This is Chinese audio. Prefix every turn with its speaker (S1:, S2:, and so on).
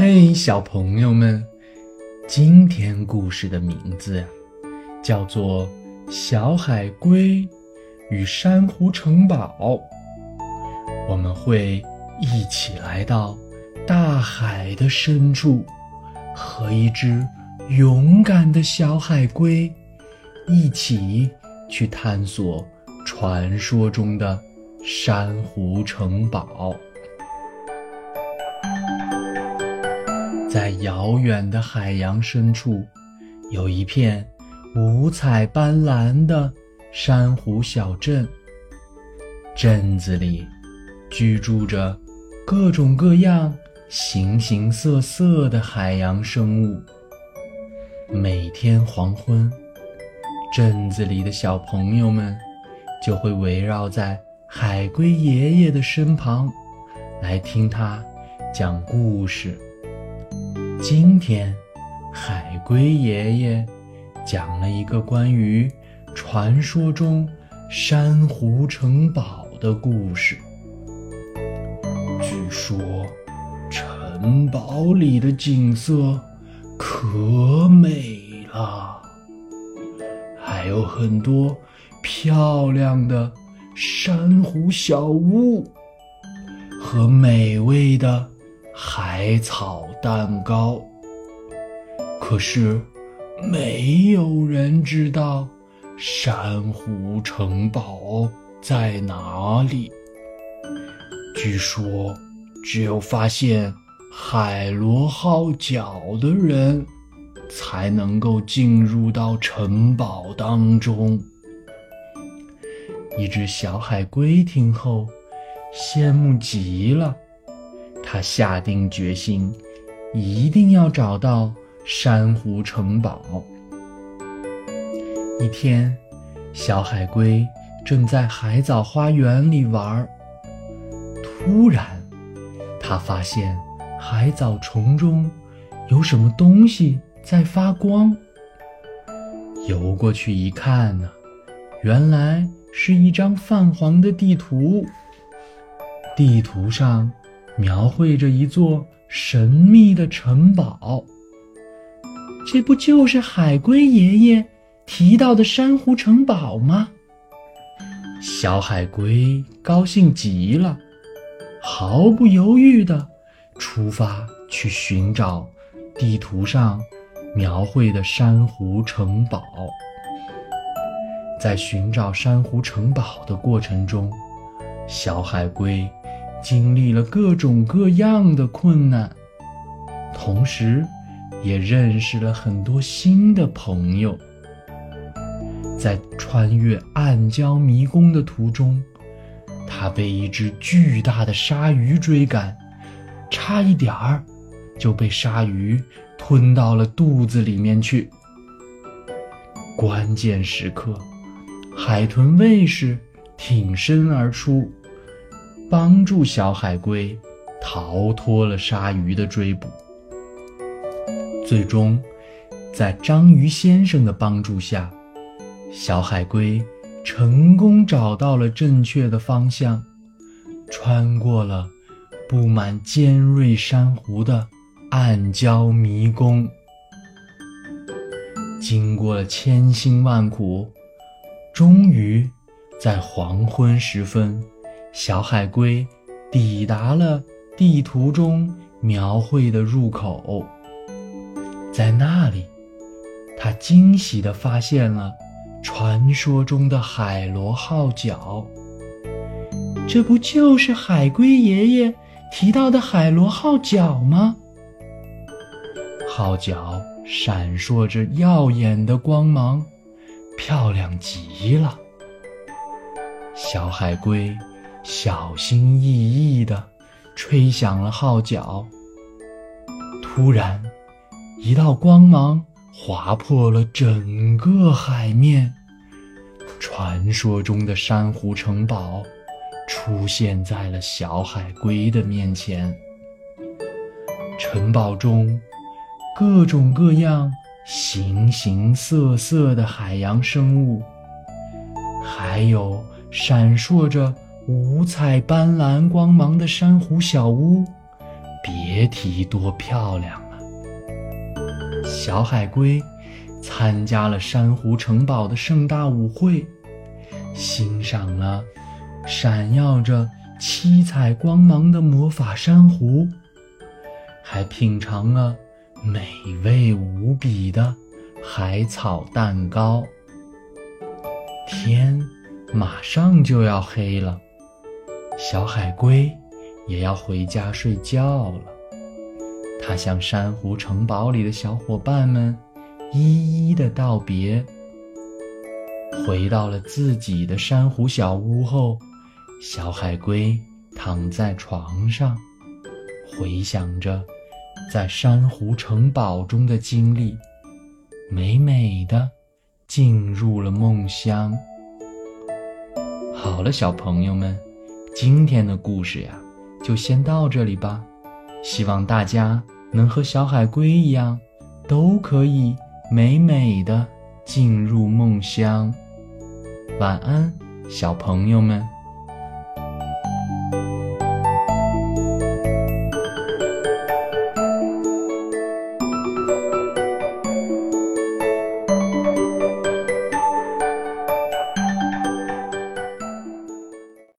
S1: 嘿，小朋友们，今天故事的名字，叫做《小海龟与珊瑚城堡》。我们会一起来到大海的深处，和一只勇敢的小海龟一起去探索传说中的珊瑚城堡。在遥远的海洋深处，有一片五彩斑斓的珊瑚小镇。镇子里居住着各种各样、形形色色的海洋生物。每天黄昏，镇子里的小朋友们就会围绕在海龟爷爷的身旁，来听他讲故事。今天，海龟爷爷讲了一个关于传说中珊瑚城堡的故事。据说，城堡里的景色可美了，还有很多漂亮的珊瑚小屋和美味的。海草蛋糕。可是，没有人知道珊瑚城堡在哪里。据说，只有发现海螺号角的人，才能够进入到城堡当中。一只小海龟听后，羡慕极了。他下定决心，一定要找到珊瑚城堡。一天，小海龟正在海藻花园里玩，突然，他发现海藻丛中有什么东西在发光。游过去一看呢，原来是一张泛黄的地图。地图上。描绘着一座神秘的城堡，这不就是海龟爷爷提到的珊瑚城堡吗？小海龟高兴极了，毫不犹豫地出发去寻找地图上描绘的珊瑚城堡。在寻找珊瑚城堡的过程中，小海龟。经历了各种各样的困难，同时，也认识了很多新的朋友。在穿越暗礁迷宫的途中，他被一只巨大的鲨鱼追赶，差一点儿就被鲨鱼吞到了肚子里面去。关键时刻，海豚卫士挺身而出。帮助小海龟逃脱了鲨鱼的追捕，最终，在章鱼先生的帮助下，小海龟成功找到了正确的方向，穿过了布满尖锐珊瑚的暗礁迷宫。经过了千辛万苦，终于在黄昏时分。小海龟抵达了地图中描绘的入口，在那里，他惊喜地发现了传说中的海螺号角。这不就是海龟爷爷提到的海螺号角吗？号角闪烁着耀眼的光芒，漂亮极了。小海龟。小心翼翼地吹响了号角。突然，一道光芒划破了整个海面，传说中的珊瑚城堡出现在了小海龟的面前。城堡中，各种各样、形形色色的海洋生物，还有闪烁着。五彩斑斓光芒的珊瑚小屋，别提多漂亮了。小海龟参加了珊瑚城堡的盛大舞会，欣赏了闪耀着七彩光芒的魔法珊瑚，还品尝了美味无比的海草蛋糕。天马上就要黑了，小海龟也要回家睡觉了。他向珊瑚城堡里的小伙伴们一一的道别。回到了自己的珊瑚小屋后，小海龟躺在床上，回想着在珊瑚城堡中的经历，美美的进入了梦乡。好了，小朋友们，今天的故事呀，就先到这里吧。希望大家能和小海龟一样，都可以美美的进入梦乡。晚安，小朋友们。